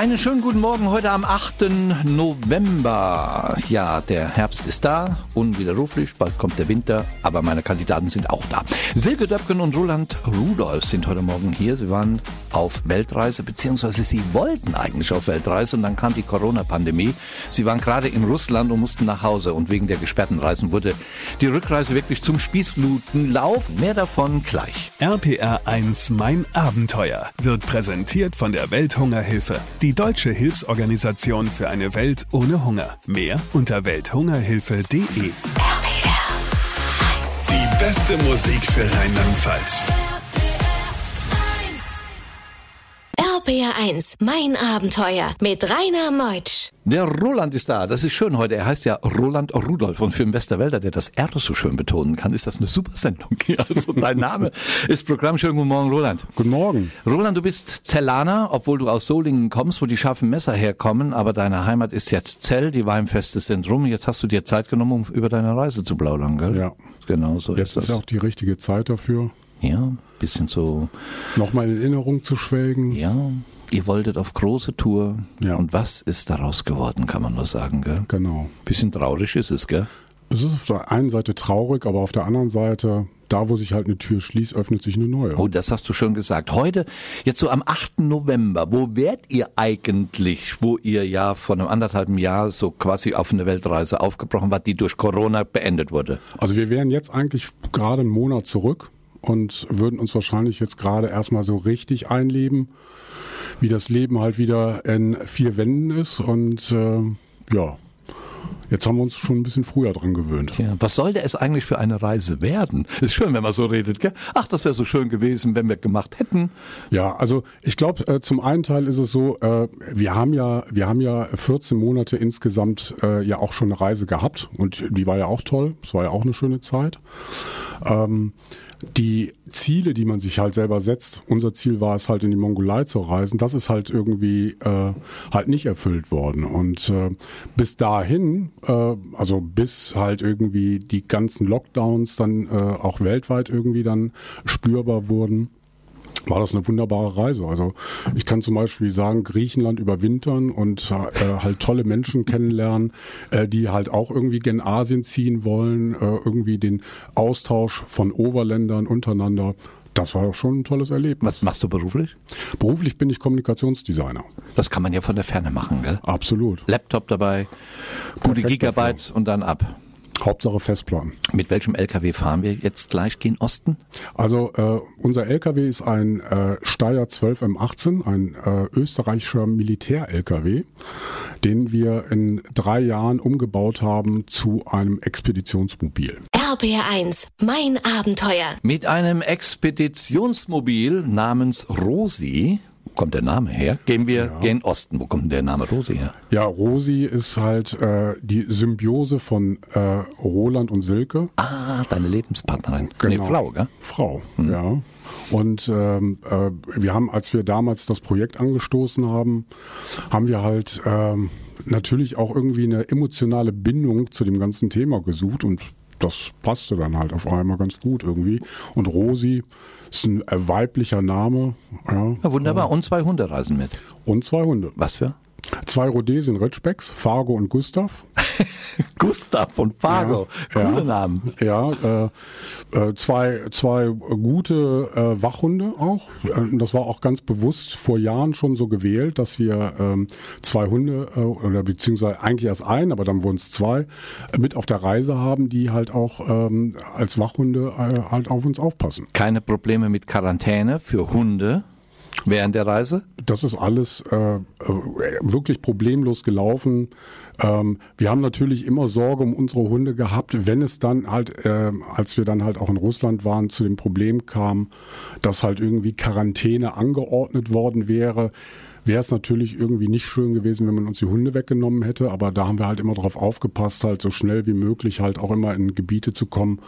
Einen schönen guten Morgen heute am 8. November. Ja, der Herbst ist da, unwiderruflich, bald kommt der Winter, aber meine Kandidaten sind auch da. Silke Döpken und Roland Rudolf sind heute Morgen hier. Sie waren auf Weltreise, beziehungsweise sie wollten eigentlich auf Weltreise und dann kam die Corona-Pandemie. Sie waren gerade in Russland und mussten nach Hause und wegen der gesperrten Reisen wurde die Rückreise wirklich zum Spießlutenlauf. Mehr davon gleich. RPR 1, mein Abenteuer wird präsentiert von der Welthungerhilfe. Die deutsche Hilfsorganisation für eine Welt ohne Hunger. Mehr unter welthungerhilfe.de. Die beste Musik für Rheinland-Pfalz. RPR 1, mein Abenteuer mit Rainer Meutsch. Der Roland ist da. Das ist schön heute. Er heißt ja Roland Rudolf. Und für einen Westerwälder, der das R so schön betonen kann, ist das eine super Sendung. Also dein Name ist Programm. Schönen guten Morgen, Roland. Guten Morgen. Roland, du bist Zellaner, obwohl du aus Solingen kommst, wo die scharfen Messer herkommen. Aber deine Heimat ist jetzt Zell. Die Weinfeste sind rum. Jetzt hast du dir Zeit genommen, um über deine Reise zu plaudern, gell? Ja. Genau so Jetzt ist das. ist auch die richtige Zeit dafür, ja, bisschen so, nochmal in Erinnerung zu schwelgen. ja. Ihr wolltet auf große Tour. Ja. Und was ist daraus geworden, kann man nur sagen, gell? Genau. Bisschen traurig ist es, gell? Es ist auf der einen Seite traurig, aber auf der anderen Seite, da wo sich halt eine Tür schließt, öffnet sich eine neue. Oh, das hast du schon gesagt. Heute, jetzt so am 8. November, wo wärt ihr eigentlich, wo ihr ja vor einem anderthalben Jahr so quasi auf eine Weltreise aufgebrochen wart, die durch Corona beendet wurde? Also wir wären jetzt eigentlich gerade einen Monat zurück und würden uns wahrscheinlich jetzt gerade erstmal so richtig einleben, wie das Leben halt wieder in vier Wänden ist. Und äh, ja, jetzt haben wir uns schon ein bisschen früher dran gewöhnt. Ja, was sollte es eigentlich für eine Reise werden? Ist schön, wenn man so redet, gell? Ach, das wäre so schön gewesen, wenn wir gemacht hätten. Ja, also ich glaube, äh, zum einen Teil ist es so, äh, wir haben ja, wir haben ja 14 Monate insgesamt äh, ja auch schon eine Reise gehabt und die war ja auch toll. Es war ja auch eine schöne Zeit. Ähm, die Ziele, die man sich halt selber setzt, unser Ziel war es halt in die Mongolei zu reisen, das ist halt irgendwie äh, halt nicht erfüllt worden. Und äh, bis dahin, äh, also bis halt irgendwie die ganzen Lockdowns dann äh, auch weltweit irgendwie dann spürbar wurden, war das eine wunderbare Reise. Also ich kann zum Beispiel sagen, Griechenland überwintern und äh, halt tolle Menschen kennenlernen, äh, die halt auch irgendwie gen Asien ziehen wollen, äh, irgendwie den Austausch von Overländern untereinander. Das war doch schon ein tolles Erlebnis. Was machst du beruflich? Beruflich bin ich Kommunikationsdesigner. Das kann man ja von der Ferne machen, gell? Absolut. Laptop dabei, gute Perfekt Gigabytes und dann ab. Hauptsache Festplatten. Mit welchem LKW fahren wir jetzt gleich gen Osten? Also äh, unser LKW ist ein äh, Steyr 12 M18, ein äh, österreichischer Militär-LKW, den wir in drei Jahren umgebaut haben zu einem Expeditionsmobil. RPR 1, mein Abenteuer. Mit einem Expeditionsmobil namens Rosi, kommt der Name her? Gehen wir Ja. gen Osten. Wo kommt der Name Rosi her? Ja, Rosi ist halt äh, die Symbiose von äh, Roland und Silke. Ah, deine Lebenspartnerin. Nee, Genau. Frau, gell? Frau, ja. Und ähm, äh, wir haben, als wir damals das Projekt angestoßen haben, haben wir halt ähm, natürlich auch irgendwie eine emotionale Bindung zu dem ganzen Thema gesucht und das passte dann halt auf einmal ganz gut irgendwie. Und Rosi ist ein äh, weiblicher Name, ja. Ja, wunderbar. Und zwei Hunde reisen mit. Und zwei Hunde. Was für? Zwei Rhodesien Ritschbecks, Fargo und Gustav. Gustav von Fargo. Ja, Coole ja. Namen. Ja, äh, äh, zwei, zwei gute äh, Wachhunde auch. Äh, Das war auch ganz bewusst vor Jahren schon so gewählt, dass wir ähm, zwei Hunde äh, oder beziehungsweise eigentlich erst ein, aber dann wurden es zwei mit auf der Reise haben, die halt auch ähm, als Wachhunde äh, halt auf uns aufpassen. Keine Probleme mit Quarantäne für Hunde während der Reise? Das ist alles äh, äh, wirklich problemlos gelaufen. Ähm, wir haben natürlich immer Sorge um unsere Hunde gehabt, wenn es dann halt, äh, als wir dann halt auch in Russland waren, zu dem Problem kam, dass halt irgendwie Quarantäne angeordnet worden wäre. Wäre es natürlich irgendwie nicht schön gewesen, wenn man uns die Hunde weggenommen hätte, aber da haben wir halt immer darauf aufgepasst, halt so schnell wie möglich halt auch immer in Gebiete zu kommen,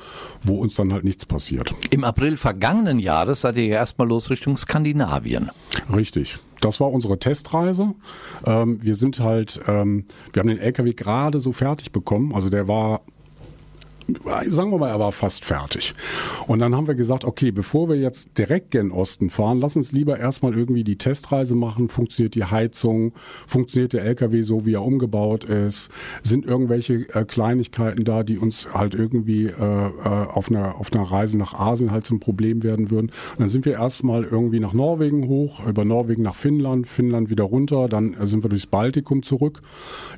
wo uns dann halt nichts passiert. Im April vergangenen Jahres seid ihr ja erstmal los Richtung Skandinavien. Richtig. Das war unsere Testreise. Ähm, wir sind halt, ähm, wir haben den LKW gerade so fertig bekommen. Also der war sagen wir mal, er war fast fertig. Und dann haben wir gesagt, okay, bevor wir jetzt direkt gen Osten fahren, lass uns lieber erstmal irgendwie die Testreise machen. Funktioniert die Heizung? Funktioniert der LKW so, wie er umgebaut ist? Sind irgendwelche äh, Kleinigkeiten da, die uns halt irgendwie äh, äh, auf, einer, auf einer Reise nach Asien halt zum Problem werden würden? Und dann sind wir erstmal irgendwie nach Norwegen hoch, über Norwegen nach Finnland, Finnland wieder runter, dann äh, sind wir durchs Baltikum zurück,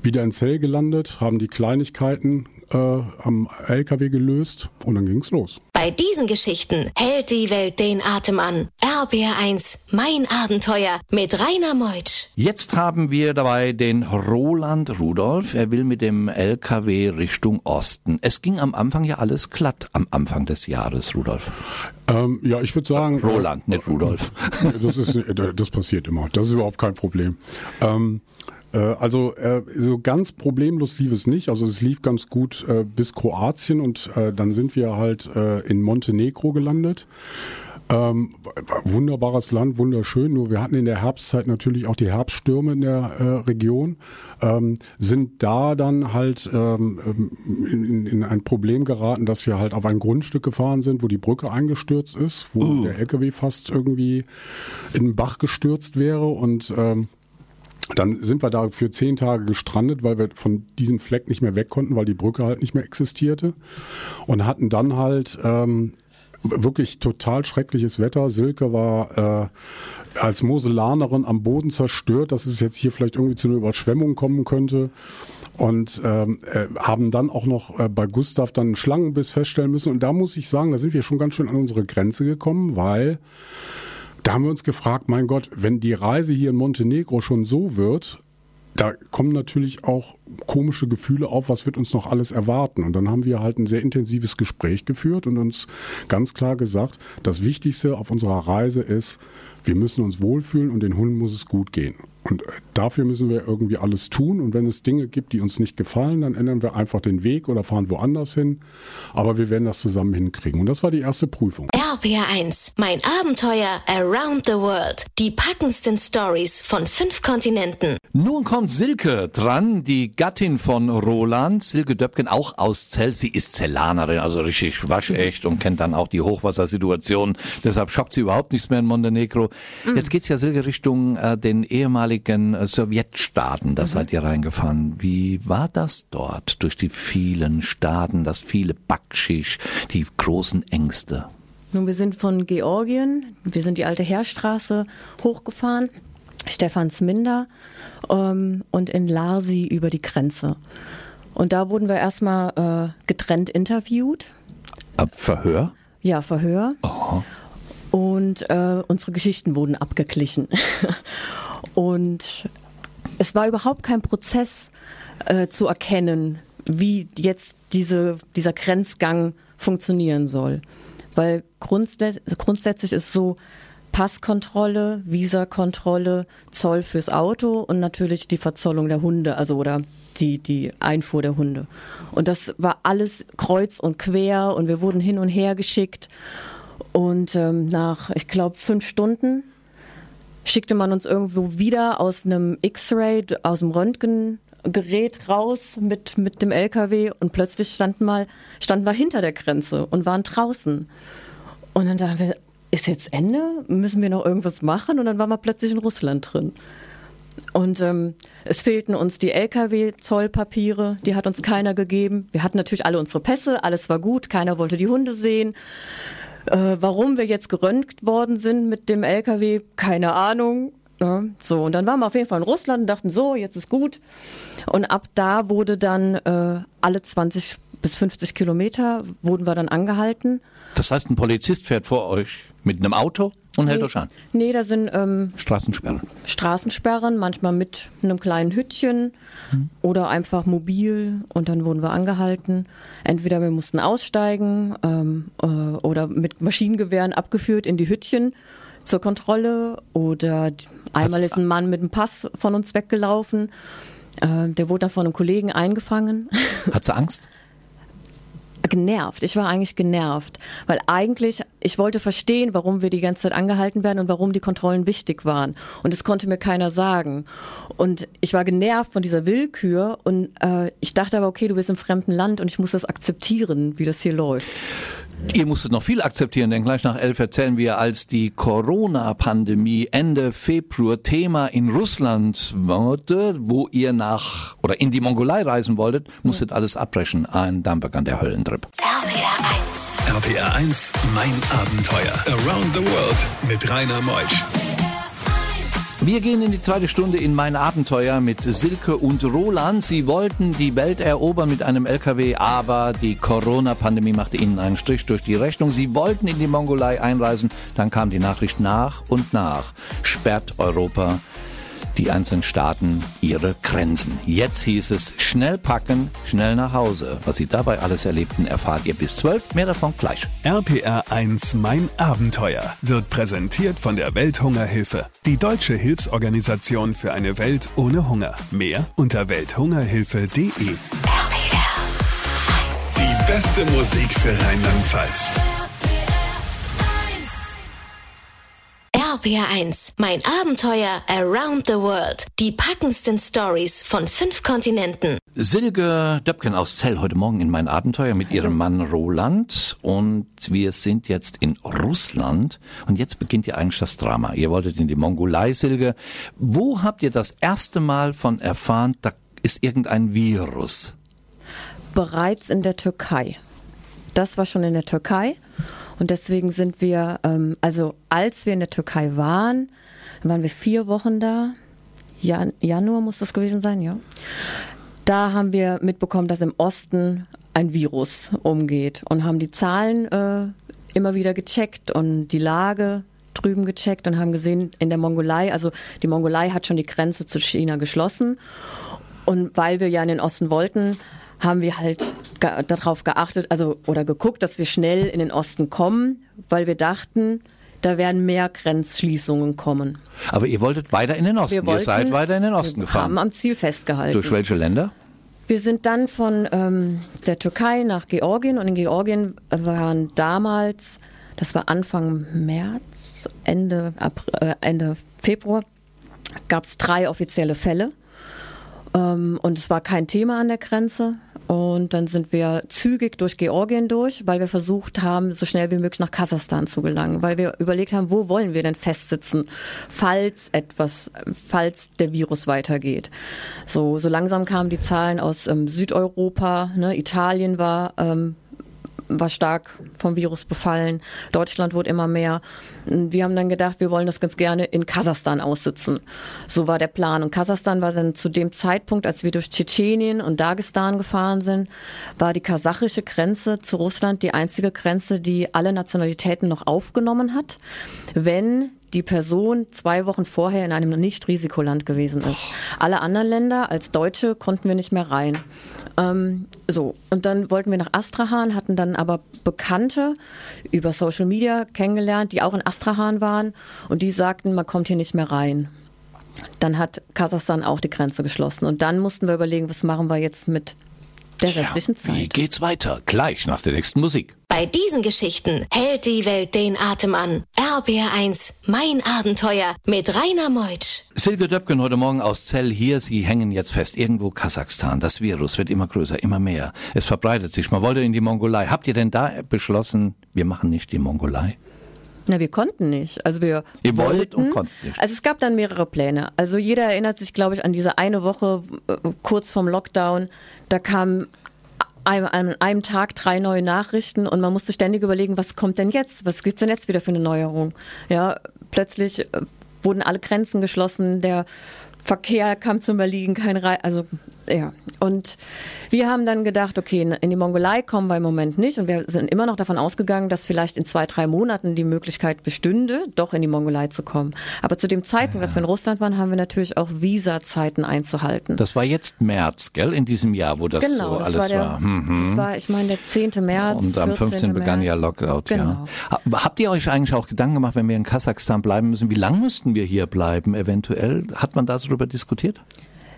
wieder in Zell gelandet, haben die Kleinigkeiten äh, am LKW gelöst und dann ging's los. Bei diesen Geschichten hält die Welt den Atem an. RBR1, mein Abenteuer mit Rainer Meutsch. Jetzt haben wir dabei den Roland Rudolf. Er will mit dem LKW Richtung Osten. Es ging am Anfang ja alles glatt am Anfang des Jahres, Rudolf. Ähm, ja, ich würde sagen. Roland, nicht Rudolf. Das ist, das passiert immer. Das ist überhaupt kein Problem. Ähm, äh, also äh, so ganz problemlos lief es nicht. Also es lief ganz gut äh, bis Kroatien und äh, dann sind wir halt äh, in Montenegro gelandet. Ähm, wunderbares Land, wunderschön. Nur wir hatten in der Herbstzeit natürlich auch die Herbststürme in der äh, Region, ähm, sind da dann halt ähm, in, in, ein Problem geraten, dass wir halt auf ein Grundstück gefahren sind, wo die Brücke eingestürzt ist, wo uh. der LKW fast irgendwie in den Bach gestürzt wäre und ähm, dann sind wir da für zehn Tage gestrandet, weil wir von diesem Fleck nicht mehr weg konnten, weil die Brücke halt nicht mehr existierte. Und hatten dann halt ähm, wirklich total schreckliches Wetter. Silke war äh, als Moselanerin am Boden zerstört, dass es jetzt hier vielleicht irgendwie zu einer Überschwemmung kommen könnte. Und ähm, äh, haben dann auch noch äh, bei Gustav dann einen Schlangenbiss feststellen müssen. Und da muss ich sagen, da sind wir schon ganz schön an unsere Grenze gekommen, weil da haben wir uns gefragt, mein Gott, wenn die Reise hier in Montenegro schon so wird, da kommen natürlich auch komische Gefühle auf, was wird uns noch alles erwarten. Und dann haben wir halt ein sehr intensives Gespräch geführt und uns ganz klar gesagt, das Wichtigste auf unserer Reise ist, wir müssen uns wohlfühlen und den Hunden muss es gut gehen. Und äh, dafür müssen wir irgendwie alles tun. Und wenn es Dinge gibt, die uns nicht gefallen, dann ändern wir einfach den Weg oder fahren woanders hin. Aber wir werden das zusammen hinkriegen. Und das war die erste Prüfung. RPR1, mein Abenteuer Around the World. Die packendsten Stories von fünf Kontinenten. Nun kommt Silke dran, die Gattin von Roland. Silke Döpken, auch aus Zell. Sie ist Zellanerin, also richtig waschecht und kennt dann auch die Hochwassersituation. Deshalb schockt sie überhaupt nichts mehr in Montenegro. Mhm. Jetzt geht's ja Silke Richtung äh, den ehemaligen ehemaligen äh, Sowjetstaaten, da mhm. seid ihr reingefahren. Wie war das dort durch die vielen Staaten, das viele Backschisch, die großen Ängste? Nun, wir sind von Georgien, wir sind die alte Heerstraße hochgefahren, Stephansminder ähm, und in Larsi über die Grenze. Und da wurden wir erstmal äh, getrennt interviewt. Ab Verhör? Ja, Verhör. Aha. Und äh, unsere Geschichten wurden abgeglichen. Und es war überhaupt kein Prozess äh, zu erkennen, wie jetzt diese, dieser Grenzgang funktionieren soll. Weil grundsä grundsätzlich ist so Passkontrolle, Visakontrolle, Zoll fürs Auto und natürlich die Verzollung der Hunde, also oder die, die Einfuhr der Hunde. Und das war alles kreuz und quer und wir wurden hin und her geschickt. Und ähm, nach, ich glaube, fünf Stunden schickte man uns irgendwo wieder aus einem X-Ray, aus dem Röntgengerät raus mit, mit dem LKW und plötzlich standen, mal, standen wir hinter der Grenze und waren draußen. Und dann dachten wir, ist jetzt Ende? Müssen wir noch irgendwas machen? Und dann waren wir plötzlich in Russland drin. Und ähm, es fehlten uns die Lkw-Zollpapiere, die hat uns keiner gegeben. Wir hatten natürlich alle unsere Pässe, alles war gut, keiner wollte die Hunde sehen. Äh, warum wir jetzt geröntgt worden sind mit dem LKW, keine Ahnung. Ne? so, und dann waren wir auf jeden Fall in Russland und dachten, so, jetzt ist gut. Und ab da wurde dann äh, alle 20 bis 50 Kilometer wurden wir dann angehalten. Das heißt, ein Polizist fährt vor euch mit einem Auto und hält euch an? Nee, da sind ähm, Straßensperren. Straßensperren, manchmal mit einem kleinen Hütchen hm. oder einfach mobil und dann wurden wir angehalten. Entweder wir mussten aussteigen ähm, äh, oder mit Maschinengewehren abgeführt in die Hütchen zur Kontrolle oder einmal ist ein Mann mit einem Pass von uns weggelaufen. Äh, der wurde dann von einem Kollegen eingefangen. Hat sie Angst? genervt. Ich war eigentlich genervt, weil eigentlich ich wollte verstehen, warum wir die ganze Zeit angehalten werden und warum die Kontrollen wichtig waren. Und das konnte mir keiner sagen. Und ich war genervt von dieser Willkür und äh, ich dachte aber, okay, du bist im fremden Land und ich muss das akzeptieren, wie das hier läuft. Ihr musstet noch viel akzeptieren, denn gleich nach elf erzählen wir, als die Corona-Pandemie Ende Februar Thema in Russland wurde, wo ihr nach oder in die Mongolei reisen wolltet, musstet alles abbrechen. Ein Dampfer an der Höllentrip. RPR 1. RPR 1, mein Abenteuer. Around the World mit Rainer Meusch. Wir gehen in die zweite Stunde in mein Abenteuer mit Silke und Roland. Sie wollten die Welt erobern mit einem LKW, aber die Corona-Pandemie machte ihnen einen Strich durch die Rechnung. Sie wollten in die Mongolei einreisen, dann kam die Nachricht nach und nach. Sperrt Europa die einzelnen Staaten ihre Grenzen. Jetzt hieß es schnell packen, schnell nach Hause. Was Sie dabei alles erlebten, erfahrt ihr bis 12. Mehr davon gleich. RPR 1 Mein Abenteuer wird präsentiert von der Welthungerhilfe, die deutsche Hilfsorganisation für eine Welt ohne Hunger. Mehr unter welthungerhilfe.de. Die beste Musik für Rheinland-Pfalz. RPR 1, mein Abenteuer Around the World. Die packendsten Stories von fünf Kontinenten. Silke Döpken aus Zell heute Morgen in mein Abenteuer mit ihrem Mann Roland und wir sind jetzt in Russland und jetzt beginnt ja eigentlich das Drama. Ihr wolltet in die Mongolei, Silke. Wo habt ihr das erste Mal von erfahren, da ist irgendein Virus? Bereits in der Türkei. Das war schon in der Türkei. Und deswegen sind wir, ähm, also als wir in der Türkei waren, waren wir vier Wochen da. Jan Januar muss das gewesen sein, ja. Da haben wir mitbekommen, dass im Osten ein Virus umgeht und haben die Zahlen äh, immer wieder gecheckt und die Lage drüben gecheckt und haben gesehen, in der Mongolei, also die Mongolei hat schon die Grenze zu China geschlossen. Und weil wir ja in den Osten wollten, haben wir halt darauf geachtet, also oder geguckt, dass wir schnell in den Osten kommen, weil wir dachten, da werden mehr Grenzschließungen kommen. Aber ihr wolltet weiter in den Osten. wollten, ihr seid weiter in den Osten wir gefahren. haben am Ziel festgehalten. Durch welche Länder? Wir sind dann von ähm, der Türkei nach Georgien und in Georgien waren damals, das war Anfang März, Ende, April, äh, Ende Februar, gab es drei offizielle Fälle. Ähm, und es war kein Thema an der Grenze. Und dann sind wir zügig durch Georgien durch, weil wir versucht haben, so schnell wie möglich nach Kasachstan zu gelangen, weil wir überlegt haben, wo wollen wir denn festsitzen, falls etwas, falls der Virus weitergeht. So, so langsam kamen die Zahlen aus ähm, Südeuropa, ne? Italien war ähm, war stark vom Virus befallen. Deutschland wurde immer mehr. Wir haben dann gedacht, wir wollen das ganz gerne in Kasachstan aussitzen. So war der Plan. Und Kasachstan war dann zu dem Zeitpunkt, als wir durch Tschetschenien und Dagestan gefahren sind, war die kasachische Grenze zu Russland die einzige Grenze, die alle Nationalitäten noch aufgenommen hat, wenn die Person zwei Wochen vorher in einem Nicht-Risikoland gewesen ist. Alle anderen Länder als Deutsche konnten wir nicht mehr rein. Ähm, so, und dann wollten wir nach Astrahan, hatten dann aber Bekannte über Social Media kennengelernt, die auch in Astrahan waren und die sagten, man kommt hier nicht mehr rein. Dann hat Kasachstan auch die Grenze geschlossen und dann mussten wir überlegen, was machen wir jetzt mit der restlichen Wie Zeit. geht's weiter? Gleich nach der nächsten Musik. Bei diesen Geschichten hält die Welt den Atem an. RBR1, mein Abenteuer mit Rainer Meutsch. Silke Döpken heute Morgen aus Zell hier. Sie hängen jetzt fest. Irgendwo Kasachstan. Das Virus wird immer größer, immer mehr. Es verbreitet sich. Man wollte in die Mongolei. Habt ihr denn da beschlossen, wir machen nicht die Mongolei? Na, wir konnten nicht. Also wir Ihr wolltet wollten. und konntet nicht. Also es gab dann mehrere Pläne. Also jeder erinnert sich, glaube ich, an diese eine Woche äh, kurz vorm Lockdown. Da kamen an einem Tag drei neue Nachrichten und man musste ständig überlegen, was kommt denn jetzt? Was gibt's denn jetzt wieder für eine Neuerung? Ja, plötzlich äh, wurden alle Grenzen geschlossen, der Verkehr kam zum Erliegen, kein Rei also ja. Und wir haben dann gedacht, okay, in die Mongolei kommen wir im Moment nicht und wir sind immer noch davon ausgegangen, dass vielleicht in zwei, drei Monaten die Möglichkeit bestünde, doch in die Mongolei zu kommen. Aber zu dem Zeitpunkt, als wir in Russland waren, haben wir natürlich auch Visazeiten einzuhalten. Das war jetzt März, gell? In diesem Jahr, wo das genau, so das alles war der, war. Hm. das war, ich meine, der 10. März. Und am 14. 15. begann ja März. Lockout, genau. ja. Ha- Habt ihr euch eigentlich auch Gedanken gemacht, wenn wir in Kasachstan bleiben müssen, wie lange müssten wir hier bleiben eventuell? Hat man darüber diskutiert?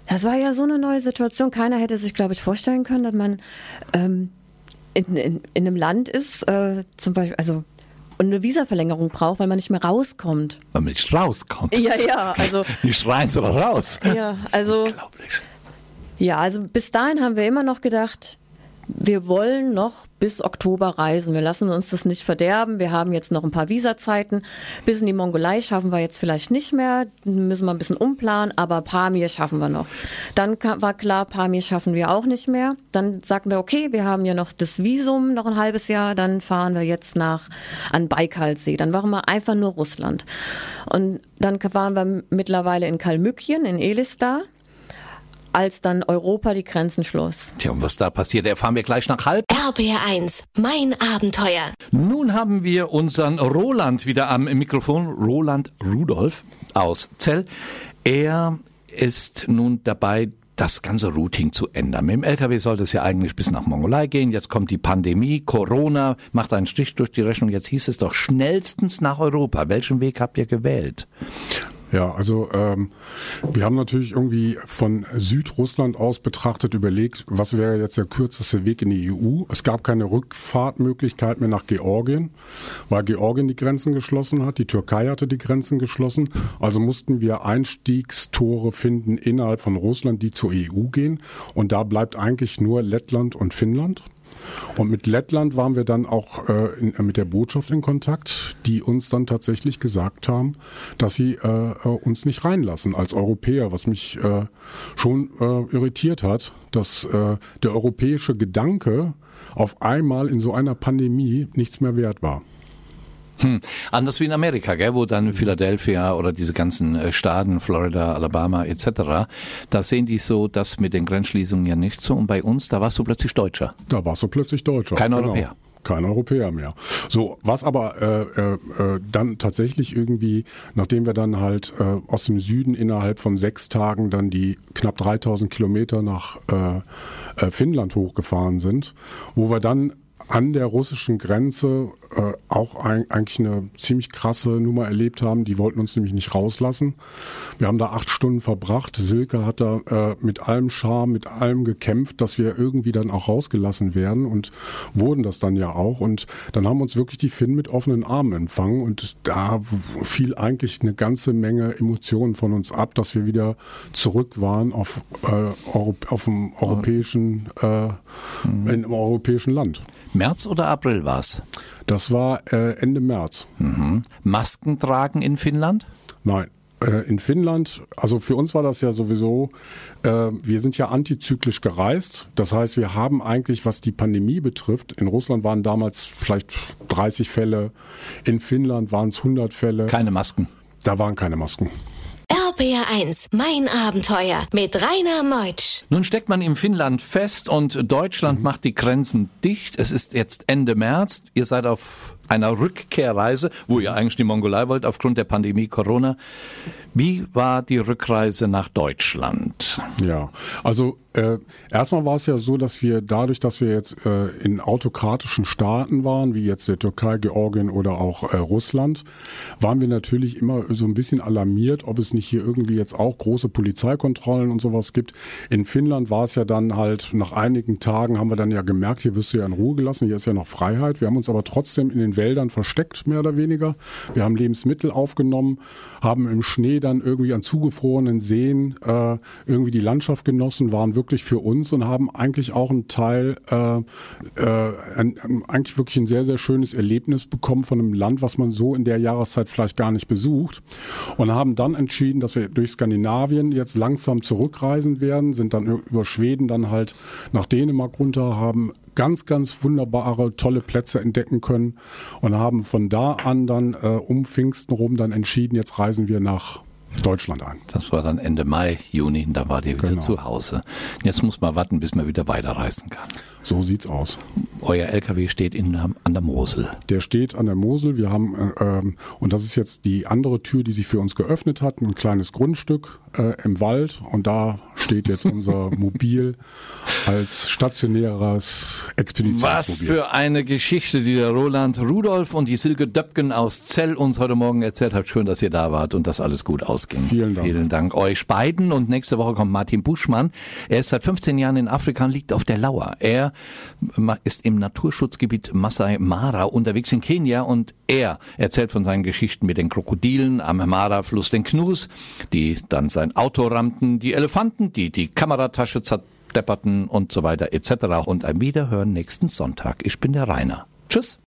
Das war ja so eine neue Situation. Keiner hätte sich, glaube ich, vorstellen können, dass man ähm, in, in, in einem Land ist, äh, zum Beispiel, also und eine Visaverlängerung braucht, weil man nicht mehr rauskommt. Weil man nicht rauskommt. Ja, ja, also. nicht rein, sondern raus. Ja, also. Ja, also bis dahin haben wir immer noch gedacht, wir wollen noch bis Oktober reisen. Wir lassen uns das nicht verderben. Wir haben jetzt noch ein paar Visazeiten. Bis in die Mongolei schaffen wir jetzt vielleicht nicht mehr. Müssen wir ein bisschen umplanen, aber Pamir schaffen wir noch. Dann war klar, Pamir schaffen wir auch nicht mehr. Dann sagten wir, okay, wir haben ja noch das Visum noch ein halbes Jahr. Dann fahren wir jetzt nach an Baikalsee. Dann waren wir einfach nur Russland. Und dann waren wir mittlerweile in Kalmykien, in Elistar als dann Europa die Grenzen schloss. Tja, und was da passiert, erfahren wir gleich nach halb. RBR1, mein Abenteuer. Nun haben wir unseren Roland wieder am Mikrofon, Roland Rudolf aus Zell. Er ist nun dabei, das ganze Routing zu ändern. Mit dem LKW sollte es ja eigentlich bis nach Mongolei gehen. Jetzt kommt die Pandemie, Corona macht einen Stich durch die Rechnung. Jetzt hieß es doch schnellstens nach Europa. Welchen Weg habt ihr gewählt? Ja, also ähm, wir haben natürlich irgendwie von Südrussland aus betrachtet überlegt, was wäre jetzt der kürzeste Weg in die EU. Es gab keine Rückfahrtmöglichkeit mehr nach Georgien, weil Georgien die Grenzen geschlossen hat, die Türkei hatte die Grenzen geschlossen. Also mussten wir Einstiegstore finden innerhalb von Russland, die zur EU gehen. Und da bleibt eigentlich nur Lettland und Finnland. Und mit Lettland waren wir dann auch äh, in, mit der Botschaft in Kontakt, die uns dann tatsächlich gesagt haben, dass sie äh, äh, uns nicht reinlassen als Europäer, was mich äh, schon äh, irritiert hat, dass äh, der europäische Gedanke auf einmal in so einer Pandemie nichts mehr wert war. Hm. Anders wie in Amerika, gell, wo dann Philadelphia oder diese ganzen äh, Staaten, Florida, Alabama etc., da sehen die so das mit den Grenzschließungen ja nicht so. Und bei uns, da warst du plötzlich Deutscher. Da warst du plötzlich Deutscher. Kein genau. Europäer kein Europäer mehr. So, was aber äh, äh, äh, dann tatsächlich irgendwie, nachdem wir dann halt äh, aus dem Süden innerhalb von sechs Tagen dann die knapp 3000 Kilometer nach äh, äh, Finnland hochgefahren sind, wo wir dann an der russischen Grenze äh, auch ein, eigentlich eine ziemlich krasse Nummer erlebt haben. Die wollten uns nämlich nicht rauslassen. Wir haben da acht Stunden verbracht. Silke hat da äh, mit allem Charme, mit allem gekämpft, dass wir irgendwie dann auch rausgelassen werden und wurden das dann ja auch. Und dann haben uns wirklich die Finn mit offenen Armen empfangen und da fiel eigentlich eine ganze Menge Emotionen von uns ab, dass wir wieder zurück waren auf, äh, auf dem europäischen, äh, mhm. in, im europäischen Land. März oder April war's? Das war äh, Ende März. Mhm. Masken tragen in Finnland? Nein. Äh, in Finnland, also für uns war das ja sowieso, äh, wir sind ja antizyklisch gereist. Das heißt, wir haben eigentlich, was die Pandemie betrifft, in Russland waren damals vielleicht 30 Fälle, in Finnland waren es 100 Fälle. Keine Masken. Da waren keine Masken. RPR1, mein Abenteuer mit Rainer Meutsch. Nun steckt man in Finnland fest und Deutschland mhm. macht die Grenzen dicht. Es ist jetzt Ende März. Ihr seid auf einer Rückkehrreise, wo ihr eigentlich die Mongolei wollt aufgrund der Pandemie Corona. Wie war die Rückreise nach Deutschland? Ja, also äh, erstmal war es ja so, dass wir dadurch, dass wir jetzt äh, in autokratischen Staaten waren, wie jetzt der Türkei, Georgien oder auch äh, Russland, waren wir natürlich immer so ein bisschen alarmiert, ob es nicht hier irgendwie jetzt auch große Polizeikontrollen und sowas gibt. In Finnland war es ja dann halt, nach einigen Tagen haben wir dann ja gemerkt, hier wirst du ja in Ruhe gelassen, hier ist ja noch Freiheit. Wir haben uns aber trotzdem in den Wäldern versteckt, mehr oder weniger. Wir haben Lebensmittel aufgenommen, haben im Schnee dann irgendwie an zugefrorenen Seen äh, irgendwie die Landschaft genossen, waren wirklich für uns und haben eigentlich auch einen Teil, äh, äh, ein, eigentlich wirklich ein sehr, sehr schönes Erlebnis bekommen von einem Land, was man so in der Jahreszeit vielleicht gar nicht besucht. Und haben dann entschieden, dass wir durch Skandinavien jetzt langsam zurückreisen werden, sind dann über Schweden dann halt nach Dänemark runter, haben ganz, ganz wunderbare, tolle Plätze entdecken können und haben von da an dann äh, um Pfingsten rum dann entschieden, jetzt reisen wir nach Deutschland ein. Das war dann Ende Mai, Juni, da war die wieder genau. zu Hause. Jetzt muss man warten, bis man wieder weiterreisen kann. So sieht's aus. Euer LKW steht in, an der Mosel. Der steht an der Mosel. Wir haben, äh, ähm, und das ist jetzt die andere Tür, die sich für uns geöffnet hat, ein kleines Grundstück äh, im Wald. Und da steht jetzt unser Mobil als stationäres Expeditionsmobil. Was für eine Geschichte, die der Roland Rudolf und die Silke Döpken aus Zell uns heute Morgen erzählt hat. Schön, dass ihr da wart und das alles gut ausgeht. Asking. Vielen Dank. Vielen Dank euch beiden. Und nächste Woche kommt Martin Buschmann. Er ist seit 15 Jahren in Afrika und liegt auf der Lauer. Er ist im Naturschutzgebiet Masai Mara unterwegs in Kenia und er erzählt von seinen Geschichten mit den Krokodilen am Mara-Fluss, den Knus, die dann sein Auto rammten, die Elefanten, die die Kameratasche zerdepperten und so weiter etc. Und ein Wiederhören nächsten Sonntag. Ich bin der Rainer. Tschüss.